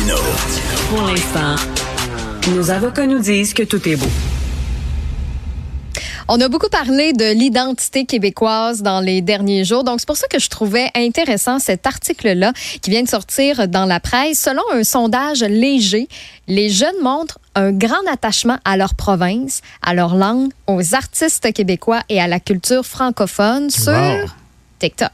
Martino. Pour l'instant, nos avocats nous disent que tout est beau. On a beaucoup parlé de l'identité québécoise dans les derniers jours. Donc, c'est pour ça que je trouvais intéressant cet article-là qui vient de sortir dans la presse. Selon un sondage léger, les jeunes montrent un grand attachement à leur province, à leur langue, aux artistes québécois et à la culture francophone sur Wow. TikTok.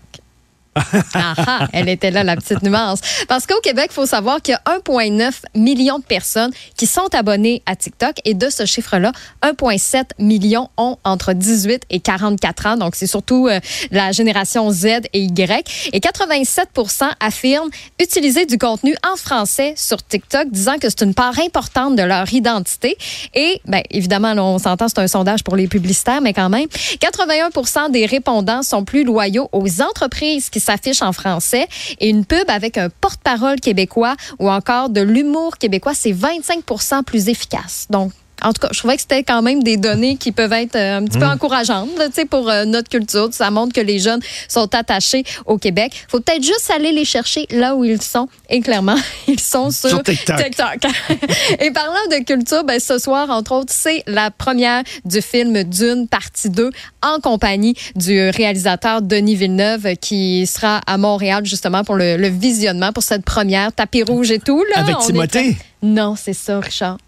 Ah, ah, elle était là, la petite nuance. Parce qu'au Québec, il faut savoir qu'il y a 1,9 million de personnes qui sont abonnées à TikTok. Et de ce chiffre-là, 1,7 million ont entre 18 et 44 ans. Donc, c'est surtout euh, la génération Z et Y. Et 87% affirment utiliser du contenu en français sur TikTok, disant que c'est une part importante de leur identité. Et, bien, évidemment, là, on s'entend, c'est un sondage pour les publicitaires, mais quand même, 81% des répondants sont plus loyaux aux entreprises qui s'affichent en français. Et une pub avec un porte-parole québécois ou encore de l'humour québécois, c'est 25% plus efficace. Donc, en tout cas, je trouvais que c'était quand même des données qui peuvent être euh, un petit peu encourageantes là, pour euh, notre culture. Ça montre que les jeunes sont attachés au Québec. faut peut-être juste aller les chercher là où ils sont. Et clairement, ils sont sur, Sur TikTok. Et parlant de culture, ben, ce soir, entre autres, c'est la première du film Dune, partie 2, en compagnie du réalisateur Denis Villeneuve, qui sera à Montréal justement pour le, le visionnement, pour cette première, tapis rouge et tout. Là, Avec Timothée? Non, c'est ça, Richard.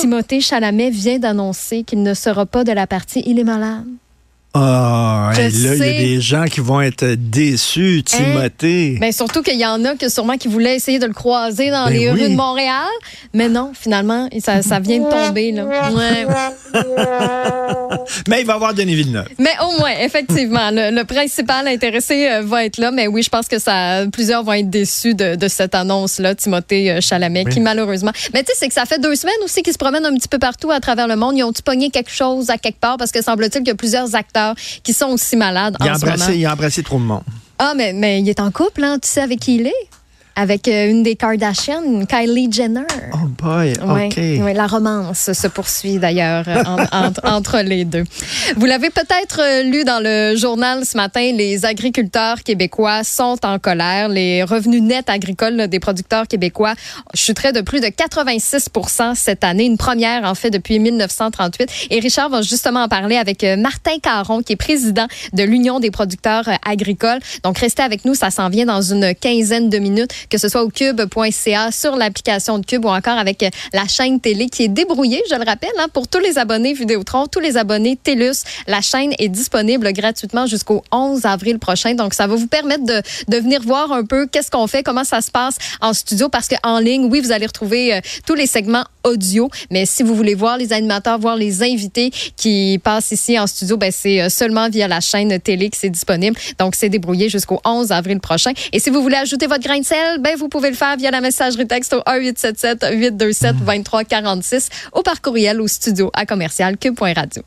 Timothée Chalamet vient d'annoncer qu'il ne sera pas de la partie Il est malade. Ah, là, il y a des gens qui vont être déçus, Timothée. Ben, surtout qu'il y en a que sûrement qui voulaient essayer de le croiser dans Ben les oui. rues de Montréal. Mais non, finalement, ça, ça vient de tomber. Là. Ouais. Mais il va y avoir Denis Villeneuve. Mais au moins, effectivement, le, le principal intéressé euh, va être là. Mais oui, je pense que ça, plusieurs vont être déçus de, de cette annonce-là, Timothée euh, Chalamet, qui malheureusement. Mais tu sais, c'est que ça fait deux semaines aussi qu'ils se promènent un petit peu partout à travers le monde. Ils ont-tu pogné quelque chose à quelque part? Parce que semble-t-il qu'il y a plusieurs acteurs qui sont aussi malades Il a, en ce moment. il a embrassé trop de monde. Ah, mais, mais il est en couple, hein? Tu sais avec qui il est? Avec euh, une des Kardashians, Kylie Jenner. Oh boy, OK. ouais, la romance se poursuit d'ailleurs euh, en- entre, les deux. Vous l'avez peut-être euh, lu dans le journal ce matin, les agriculteurs québécois sont en colère. Les revenus nets agricoles des producteurs québécois chuteraient de plus de 86% cette année, une première en fait depuis 1938. Et Richard va justement en parler avec Martin Caron, qui est président de l'Union des producteurs agricoles. Donc restez avec nous, ça s'en vient dans une quinzaine de minutes, que ce soit au cube.ca, sur l'application de Cube ou encore avec euh, la chaîne télé qui est débrouillée, je le rappelle, hein, pour tous les abonnés Vidéotron, tous les abonnés TELUS. La chaîne est disponible gratuitement jusqu'au 11 avril prochain. Donc, ça va vous permettre de, venir voir un peu qu'est-ce qu'on fait, comment ça se passe en studio, parce qu'en ligne, oui, vous allez retrouver euh, tous les segments audio, mais si vous voulez voir les animateurs, voir les invités qui passent ici en studio, ben, c'est euh, seulement via la chaîne télé que c'est disponible. Donc, c'est débrouillé jusqu'au 11 avril prochain. Et si vous voulez ajouter votre grain de sel, ben, vous pouvez le faire via la messagerie texte au 1877 827 2346 ou par courriel au studio à commercial cube.radio.